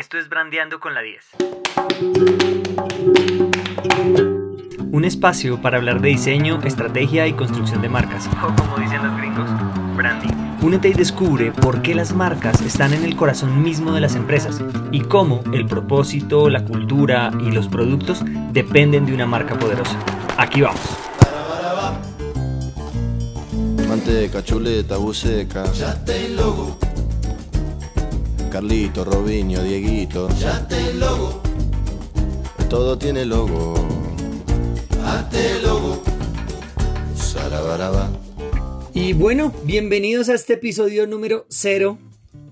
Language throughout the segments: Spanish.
Esto es Brandeando con la 10. Un espacio para hablar de diseño, estrategia y construcción de marcas. O como dicen los gringos, branding. Únete y descubre por qué las marcas están en el corazón mismo de las empresas y cómo el propósito, la cultura y los productos dependen de una marca poderosa. Aquí vamos. Manteca, chuleta, buceca. Ya te logo, Carlito, Robinho, Dieguito. ya te logo, Todo tiene logo. hazte logo. Sarabaraba. Y bueno, bienvenidos a este episodio número 0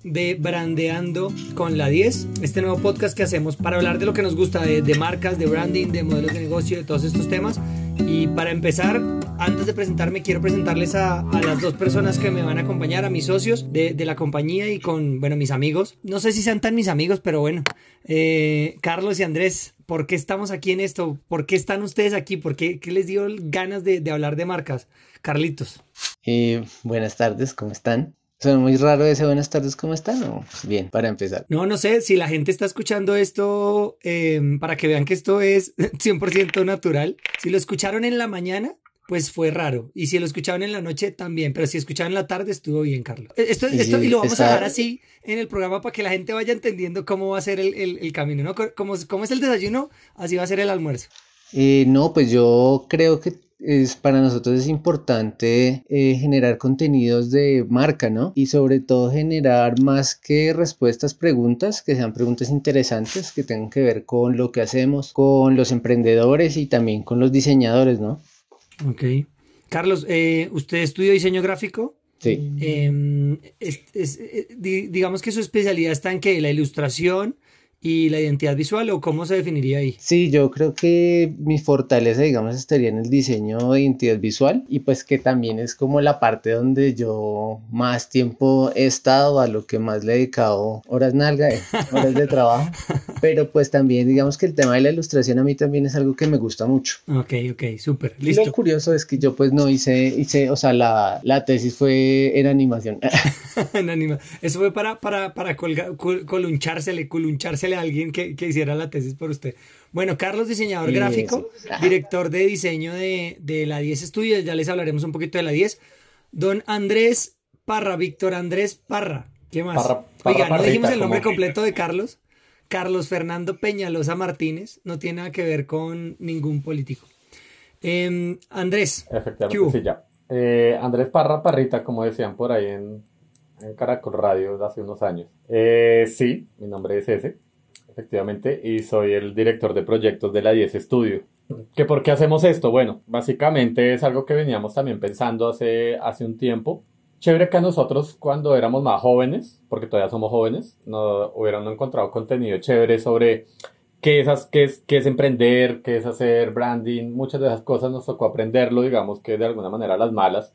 de Brandeando con la 10, este nuevo podcast que hacemos para hablar de lo que nos gusta, de, de marcas, de branding, de modelos de negocio, de todos estos temas. Y para empezar, antes de presentarme, quiero presentarles a, las dos personas que me van a acompañar, a mis socios de, la compañía y con, bueno, mis amigos. No sé si sean tan mis amigos, pero bueno, eh, Carlos y Andrés, ¿por qué estamos aquí en esto? ¿Por qué están ustedes aquí? ¿Por qué, qué les dio ganas de, de hablar de marcas? Carlitos. Eh, buenas tardes, ¿cómo están? Suena muy raro ese buenas tardes, ¿cómo están? O, pues bien, para empezar. No, no sé, si la gente está escuchando esto, eh, para que vean que esto es 100% natural, si lo escucharon en la mañana, pues fue raro. Y si lo escucharon en la noche, también. Pero si escucharon en la tarde, estuvo bien, Carlos. Eh, Esto, esto y lo vamos a dejar así en el programa para que la gente vaya entendiendo cómo va a ser el, el- el camino, ¿no? Co- Como, como es el desayuno, así va a ser el almuerzo. Eh, no, pues yo creo que es para nosotros es importante eh, generar contenidos de marca, ¿no? Y sobre todo generar más que respuestas, preguntas, que sean preguntas interesantes, que tengan que ver con lo que hacemos, con los emprendedores y también con los diseñadores, ¿no? Ok. Carlos, eh, ¿usted estudió diseño gráfico? Sí. Eh, es- es- eh, di- digamos que su especialidad está en que la ilustración y la identidad visual, o cómo se definiría ahí. Sí, yo creo que mi fortaleza, digamos, estaría en el diseño de identidad visual y pues que también es como la parte donde yo más tiempo he estado, a lo que más le he dedicado horas nalga, eh, horas de trabajo, pero pues también digamos que el tema de la ilustración a mí también es algo que me gusta mucho. Ok, ok, súper, listo. lo curioso es que yo pues no hice, hice, o sea, la, la tesis fue en animación. En anima- Eso fue para, para, para colga- col- colunchársele, colunchársele a alguien que, que hiciera la tesis por usted. Bueno, Carlos, diseñador Sí, gráfico, director de diseño de, de la 10 Studios, ya les hablaremos un poquito de la 10. Don Andrés Parra, Víctor Andrés Parra. ¿Qué más? Parra- Parra Oiga, no dijimos el nombre completo de Carlos. Carlos Fernando Peñalosa Martínez, no tiene nada que ver con ningún político. Em, Andrés. Efectivamente, sí, ya. Eh, Andrés Parra Parrita, como decían por ahí en, en Caracol Radio hace unos años. Eh, sí, mi nombre es ese, efectivamente, y soy el director de proyectos de la 10 Studio. ¿Que por qué hacemos esto? Bueno, básicamente es algo que veníamos también pensando hace, hace un tiempo. Chévere que a nosotros cuando éramos más jóvenes, porque todavía somos jóvenes, no hubieran encontrado contenido chévere sobre qué es, qué es, qué es emprender, qué es hacer branding, muchas de esas cosas nos tocó aprenderlo, digamos que de alguna manera las malas.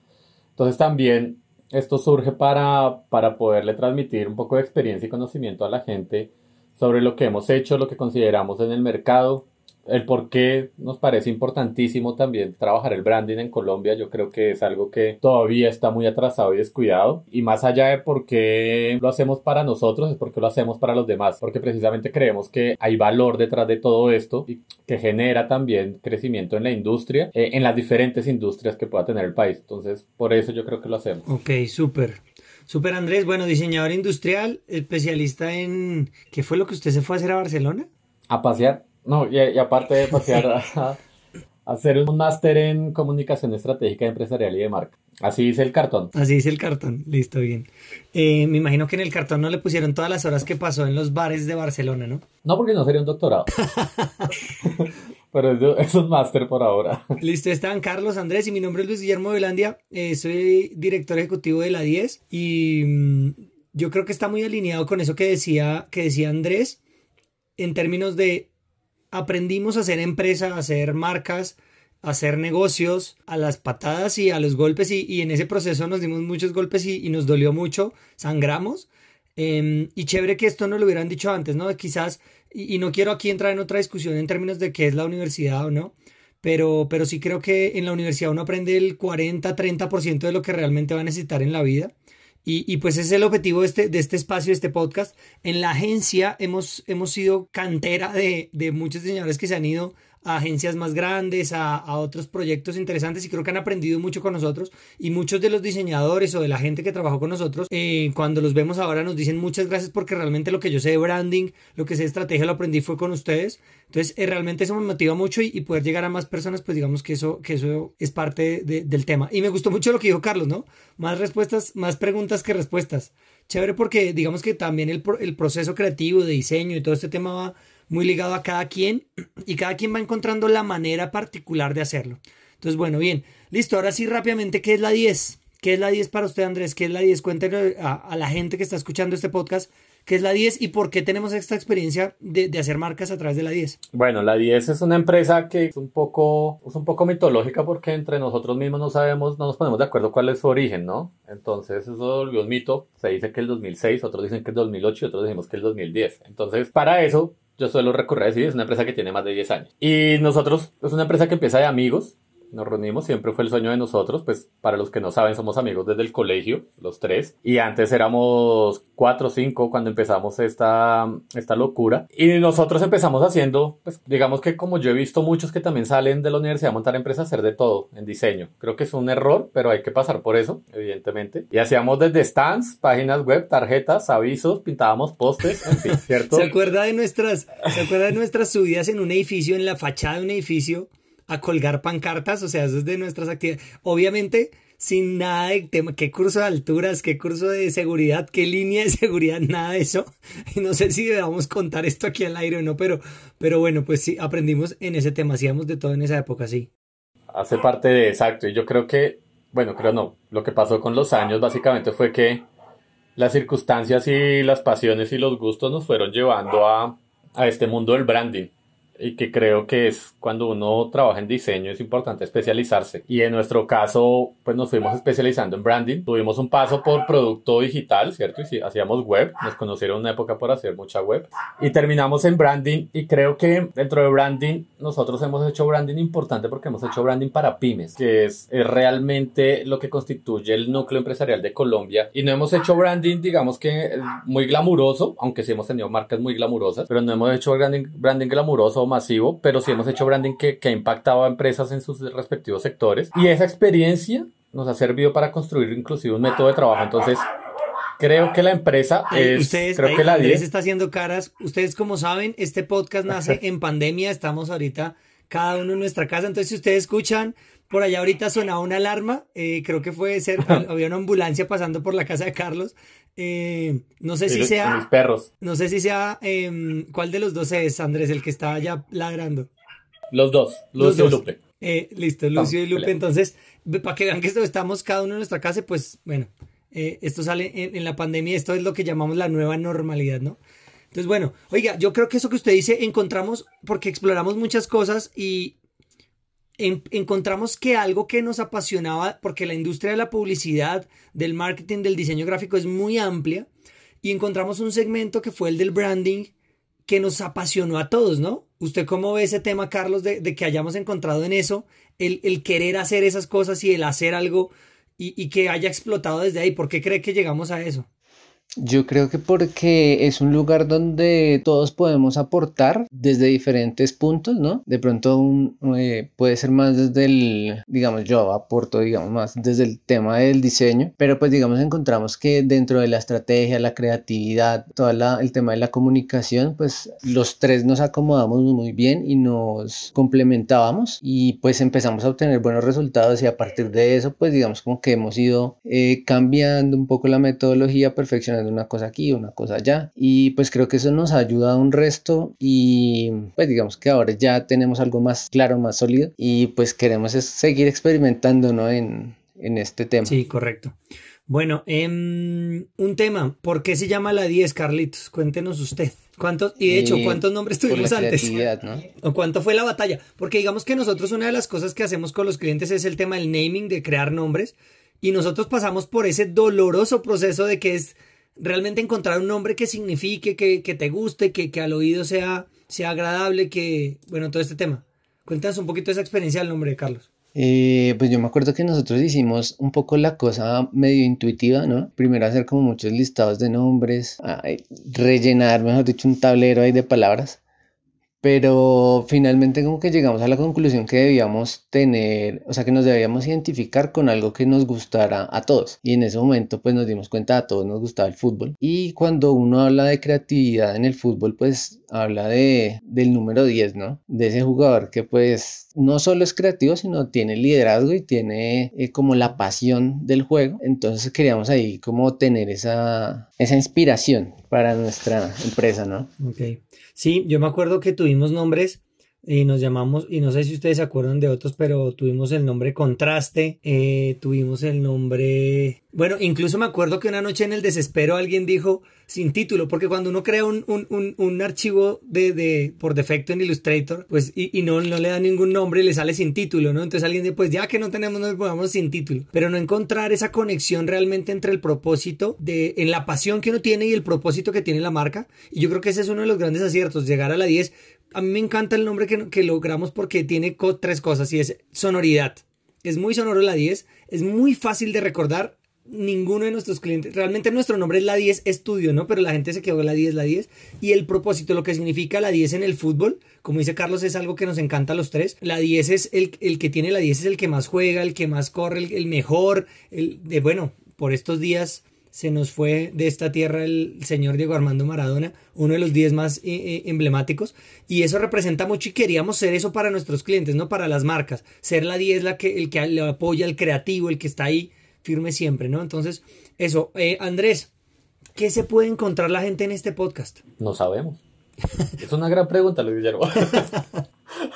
Entonces también esto surge para, para poderle transmitir un poco de experiencia y conocimiento a la gente sobre lo que hemos hecho, lo que consideramos en el mercado, el por qué nos parece importantísimo también trabajar el branding en Colombia. Yo creo que es algo que todavía está muy atrasado y descuidado. Y más allá de por qué lo hacemos para nosotros, es porque lo hacemos para los demás. Porque precisamente creemos que hay valor detrás de todo esto y que genera también crecimiento en la industria, eh, en las diferentes industrias que pueda tener el país. Entonces, por eso yo creo que lo hacemos. Ok, súper. Súper Andrés, bueno, diseñador industrial, especialista en... ¿Qué fue lo que usted se fue a hacer a Barcelona? A pasear. No, y, y aparte de pasear, a, a hacer un máster en comunicación estratégica empresarial y de marca. Así dice el cartón. Así dice el cartón, listo, bien. Eh, me imagino que en el cartón no le pusieron todas las horas que pasó en los bares de Barcelona, ¿no? No porque no sería un doctorado. Pero es, es máster por ahora. Listo, están Carlos Andrés y mi nombre es Luis Guillermo Velandia, eh, soy director ejecutivo de la 10 y mm, yo creo que está muy alineado con eso que decía, que decía Andrés en términos de aprendimos a hacer empresa, a hacer marcas, a hacer negocios, a las patadas y a los golpes y, en ese proceso nos dimos muchos golpes y, nos dolió mucho, sangramos. Eh, y chévere que esto no lo hubieran dicho antes, ¿no? Quizás, y, y no quiero aquí entrar en otra discusión en términos de qué es la universidad o no, pero, pero sí creo que en la universidad uno aprende el 40-30% de lo que realmente va a necesitar en la vida Y, pues ese es el objetivo de este, de este espacio, de este podcast. En la agencia hemos, hemos sido cantera de, de muchos diseñadores que se han ido a agencias más grandes, a, otros proyectos interesantes y creo que han aprendido mucho con nosotros y muchos de los diseñadores o de la gente que trabajó con nosotros, eh, cuando los vemos ahora nos dicen muchas gracias porque realmente lo que yo sé de branding, lo que sé de estrategia lo aprendí fue con ustedes. Entonces eh, realmente eso me motiva mucho y, poder llegar a más personas, pues digamos que eso, que eso es parte del tema. Y me gustó mucho lo que dijo Carlos, ¿no? Más respuestas, más preguntas que respuestas. Chévere porque digamos que también el, el proceso creativo de diseño y todo este tema va muy ligado a cada quien y cada quien va encontrando la manera particular de hacerlo. Entonces, bueno, bien, listo, ahora sí rápidamente, ¿qué es la 10? ¿Qué es la 10 para usted, Andrés? ¿Qué es la 10? Cuéntale a, la gente que está escuchando este podcast ¿Qué es la 10 y por qué tenemos esta experiencia de, hacer marcas a través de la 10? Bueno, la 10 es una empresa que es un poco, es un poco mitológica porque entre nosotros mismos no sabemos, no nos ponemos de acuerdo cuál es su origen, ¿no? Entonces eso volvió un mito. Se dice que el 2006, otros dicen que es 2008 y otros decimos que el 2010. Entonces, para eso yo suelo a decir, es una empresa que tiene más de 10 años. Y nosotros, es una empresa que empieza de amigos, nos reunimos, siempre fue el sueño de nosotros, pues para los que no saben somos amigos desde el colegio, los tres, y antes éramos cuatro o cinco cuando empezamos esta, esta locura, y nosotros empezamos haciendo, pues digamos que como yo he visto muchos que también salen de la universidad a montar empresas, hacer de todo en diseño, creo que es un error, pero hay que pasar por eso, evidentemente, y hacíamos desde stands, páginas web, tarjetas, avisos, pintábamos postes, en fin, ¿cierto? ¿Se acuerda de nuestras, se acuerda de nuestras subidas en un edificio, en la fachada de un edificio? Colgar pancartas, o sea, eso es de nuestras actividades. Obviamente, sin nada de tema, qué curso de alturas, qué curso de seguridad, qué línea de seguridad, nada de eso. Y no sé si debamos contar esto aquí al aire o no, pero, pero bueno, pues sí, aprendimos en ese tema, hacíamos de todo en esa época, sí. Hace parte de exacto, y yo creo que, bueno, creo no, lo que pasó con los años básicamente fue que las circunstancias y las pasiones y los gustos nos fueron llevando a, a este mundo del branding y que creo que es cuando uno trabaja en diseño es importante especializarse. Y en nuestro caso pues nos fuimos especializando en branding. Tuvimos un paso por producto digital cierto y hacíamos web. Nos conocieron una época por hacer mucha web. Y terminamos en branding. Y creo que dentro de branding nosotros hemos hecho branding importante porque hemos hecho branding para pymes que es, es realmente lo que constituye el núcleo empresarial de Colombia. Y no hemos hecho branding digamos que muy glamuroso aunque sí hemos tenido marcas muy glamurosas pero no hemos hecho branding, branding glamuroso masivo, pero sí hemos hecho branding que, que ha impactado a empresas en sus respectivos sectores. Y esa experiencia nos ha servido para construir inclusive un método de trabajo. Entonces, creo que la empresa es, ustedes, creo que la 10 está haciendo caras. Ustedes como saben, este podcast nace en pandemia, estamos ahorita cada uno en nuestra casa, entonces si ustedes escuchan por allá ahorita sonaba una alarma, eh, creo que fue ser, había una ambulancia pasando por la casa de Carlos. Eh, no sé si sea. Mis perros. No sé si sea. Em, ¿Cuál de los dos es, Andrés, el que estaba ya ladrando? Los dos, Lucio y Lupe. Eh, listo, Lucio y Lupe. Entonces, para que vean que esto, estamos cada uno en nuestra casa, pues bueno, esto sale en, en la pandemia, esto es lo que llamamos la nueva normalidad, ¿no? Entonces, bueno, oiga, yo creo que eso que usted dice, encontramos, porque exploramos muchas cosas y encontramos que algo que nos apasionaba, porque la industria de la publicidad, del marketing, del diseño gráfico es muy amplia, y encontramos un segmento que fue el del branding que nos apasionó a todos, ¿no? ¿Usted cómo ve ese tema, Carlos, de, que hayamos encontrado en eso el, el, querer hacer esas cosas y el hacer algo y, y que haya explotado desde ahí? ¿Por qué cree que llegamos a eso? Yo creo que porque es un lugar donde todos podemos aportar desde diferentes puntos, ¿no? De pronto un, eh, puede ser más desde el, digamos, yo aporto, digamos, más desde el tema del diseño, pero pues digamos encontramos que dentro de la estrategia, la creatividad, todo el tema de la comunicación, pues los tres nos acomodamos muy bien y nos complementábamos y pues empezamos a obtener buenos resultados y a partir de eso, pues digamos como que hemos ido eh, cambiando un poco la metodología, perfeccionando una cosa aquí, una cosa allá. Y pues creo que eso nos ayuda un resto y pues digamos que ahora ya tenemos algo más claro, más sólido y pues queremos seguir experimentando ¿no? en, en este tema. Sí, correcto. Bueno, em, un tema, ¿por qué se llama la 10, Carlitos? Cuéntenos usted. ¿Cuántos, y de hecho, eh, ¿cuántos nombres tuvimos antes? ¿no? ¿O cuánto fue la batalla? Porque digamos que nosotros una de las cosas que hacemos con los clientes es el tema del naming, de crear nombres, y nosotros pasamos por ese doloroso proceso de que es realmente encontrar un nombre que signifique, que, te guste, que, que, al oído sea, sea agradable, que, bueno, todo este tema. Cuéntanos un poquito esa experiencia del nombre de Carlos. Eh, pues yo me acuerdo que nosotros hicimos un poco la cosa medio intuitiva, ¿no? Primero hacer como muchos listados de nombres, rellenar, mejor dicho, un tablero ahí de palabras. Pero finalmente como que llegamos a la conclusión que debíamos tener, o sea, que nos debíamos identificar con algo que nos gustara a todos. Y en ese momento pues nos dimos cuenta a todos nos gustaba el fútbol. Y cuando uno habla de creatividad en el fútbol, pues habla de, del número 10, ¿no? De ese jugador que pues no solo es creativo, sino tiene liderazgo y tiene eh, como la pasión del juego. Entonces queríamos ahí como tener esa, esa inspiración para nuestra empresa, ¿no? Ok. Sí, yo me acuerdo que tuvimos nombres y nos llamamos, y no sé si ustedes se acuerdan de otros, pero tuvimos el nombre Contraste, eh, tuvimos el nombre... Bueno, incluso me acuerdo que una noche en el desespero alguien dijo sin título, porque cuando uno crea un, un, un, archivo de, de, por defecto en Illustrator, pues, y, y, no, no le da ningún nombre, le sale sin título, ¿no? Entonces alguien dice, pues ya que no tenemos, nos pongamos sin título. Pero no encontrar esa conexión realmente entre el propósito de, en la pasión que uno tiene y el propósito que tiene la marca. Y yo creo que ese es uno de los grandes aciertos, llegar a la 10 a mí me encanta el nombre que, que logramos porque tiene tres cosas y es sonoridad. Es muy sonoro la 10, es muy fácil de recordar. Ninguno de nuestros clientes, realmente nuestro nombre es la 10 Estudio, ¿no? Pero la gente se quedó la 10, la 10. Y el propósito, lo que significa la 10 en el fútbol, como dice Carlos, es algo que nos encanta a los tres. La 10 es el, el que tiene la 10, es el que más juega, el que más corre, el, el mejor. El, de, bueno, por estos días se nos fue de esta tierra el señor Diego Armando Maradona, uno de los 10 más eh, eh, emblemáticos, y eso representa mucho y queríamos ser eso para nuestros clientes, no para las marcas, ser la 10 la que, el que le apoya al creativo, el que está ahí firme siempre, ¿no? Entonces, eso, eh, Andrés, ¿qué se puede encontrar la gente en este podcast? No sabemos. es una gran pregunta, Luis Guillermo.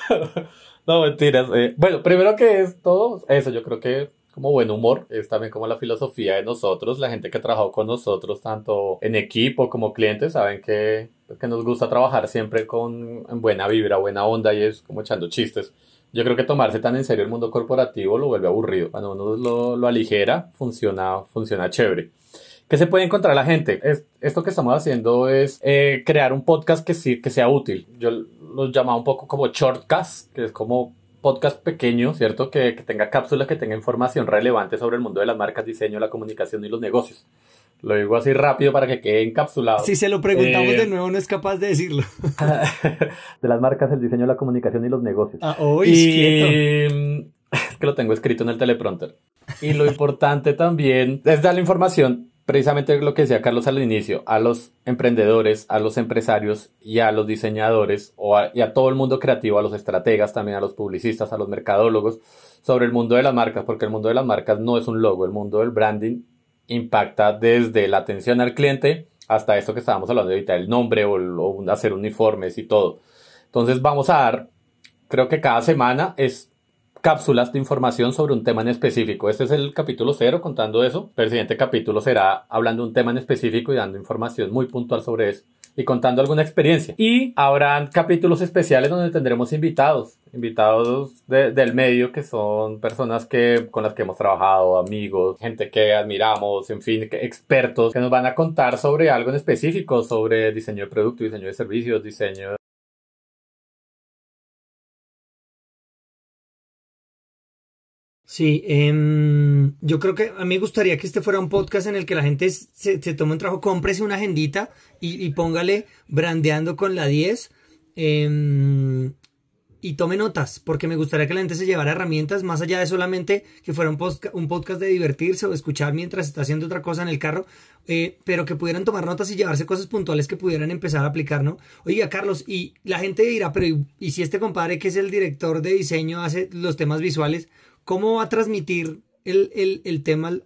no, mentiras. bueno, primero que es todo eso, yo creo que como buen humor, es también como la filosofía de nosotros, la gente que ha trabajado con nosotros, tanto en equipo como clientes, saben que, que nos gusta trabajar siempre con en buena vibra, buena onda y es como echando chistes. Yo creo que tomarse tan en serio el mundo corporativo lo vuelve aburrido. Cuando uno lo, lo aligera, funciona, funciona chévere. ¿Qué se puede encontrar la gente? Es, esto que estamos haciendo es eh, crear un podcast que, sí, que sea útil. Yo lo llamaba un poco como shortcast, que es como podcast pequeño, ¿cierto? Que, tenga cápsulas, que tenga información relevante sobre el mundo de las marcas, diseño, la comunicación y los negocios. Lo digo así rápido para que quede encapsulado. Si se lo preguntamos de eh, nuevo, no es capaz de decirlo. de las marcas, el diseño, la comunicación y los negocios. Ah, y... es que lo tengo escrito en el teleprompter. Y lo importante también es dar la información precisamente lo que decía Carlos al inicio, a los emprendedores, a los empresarios y a los diseñadores o y a todo el mundo creativo, a los estrategas, también a los publicistas, a los mercadólogos, sobre el mundo de las marcas, porque el mundo de las marcas no es un logo, el mundo del branding impacta desde la atención al cliente hasta esto que estábamos hablando ahorita, el nombre o, o hacer uniformes y todo. Entonces vamos a dar, creo que cada semana es cápsulas de información sobre un tema en específico. Este es el capítulo cero contando eso, pero el siguiente capítulo será hablando de un tema en específico y dando información muy puntual sobre eso y contando alguna experiencia. Y habrán capítulos especiales donde tendremos invitados, invitados del medio que son personas que, con las que hemos trabajado, amigos, gente que admiramos, en fin, expertos que nos van a contar sobre algo en específico, sobre diseño de producto, diseño de servicios, diseño Sí, em, yo creo que a mí me gustaría que este fuera un podcast en el que la gente se, tome un trabajo, cómprese una agendita y, póngale brandeando con la 10 em, y tome notas, porque me gustaría que la gente se llevara herramientas más allá de solamente que fuera un, podcast de divertirse o escuchar mientras está haciendo otra cosa en el carro, eh, pero que pudieran tomar notas y llevarse cosas puntuales que pudieran empezar a aplicar, ¿no? Oiga, Carlos, y la gente dirá, pero ¿y si este compadre que es el director de diseño hace los temas visuales? ¿Cómo va a transmitir el, tema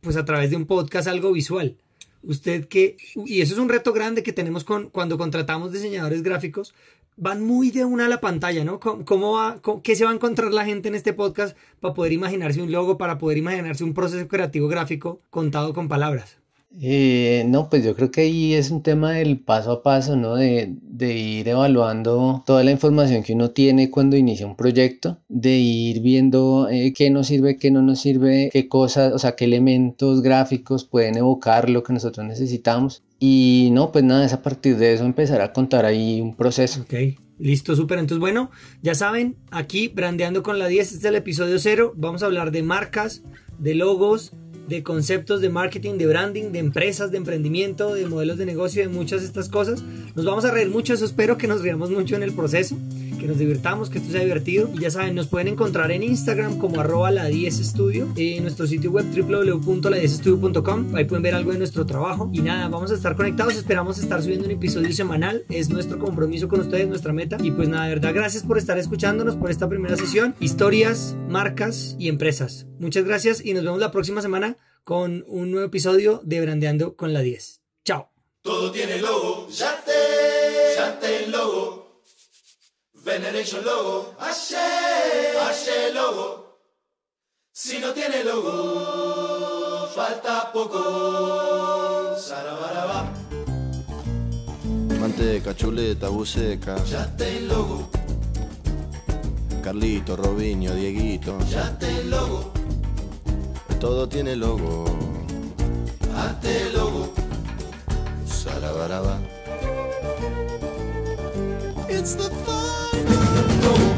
pues a través de un podcast algo visual? Usted que, y eso es un reto grande que tenemos con, cuando contratamos diseñadores gráficos, van muy de una a la pantalla, ¿no? ¿Cómo, va, ¿Qué se va a encontrar la gente en este podcast para poder imaginarse un logo, para poder imaginarse un proceso creativo gráfico contado con palabras? Eh, no, pues yo creo que ahí es un tema del paso a paso, ¿no? De, ir evaluando toda la información que uno tiene cuando inicia un proyecto, de ir viendo eh, qué nos sirve, qué no nos sirve, qué cosas, o sea, qué elementos gráficos pueden evocar lo que nosotros necesitamos. Y no, pues nada, es a partir de eso empezar a contar ahí un proceso. Ok, Listo, súper. Entonces, bueno, ya saben, aquí brandeando con la 10, este es el episodio 0. Vamos a hablar de marcas, de logos, de conceptos de marketing, de branding, de empresas, de emprendimiento, de modelos de negocio, de muchas de estas cosas. Nos vamos a reír mucho, eso espero que nos riamos mucho en el proceso, que nos divirtamos, que esto sea divertido. Y ya saben, nos pueden encontrar en Instagram como arroba la 10 estudio, en nuestro sitio web www.la10estudio.com, ahí pueden ver algo de nuestro trabajo. Y nada, vamos a estar conectados, esperamos estar subiendo un episodio semanal, es nuestro compromiso con ustedes, nuestra meta. Y pues nada, de verdad, gracias por estar escuchándonos por esta primera sesión. Historias, marcas y empresas. Muchas gracias y nos vemos la próxima semana con un nuevo episodio de Brandeando con la 10. Chao. Todo tiene logo, Yate, Yate logo, Veneration logo, Ashe, Ashe logo. Si no tiene logo, falta poco. Sarabaraba, Manteca, chuleta, buceca. Yate logo, Carlito, Robinho, Dieguito. Yate logo, Todo tiene logo. Ate logo. Sarabaraba. it's the final. goal.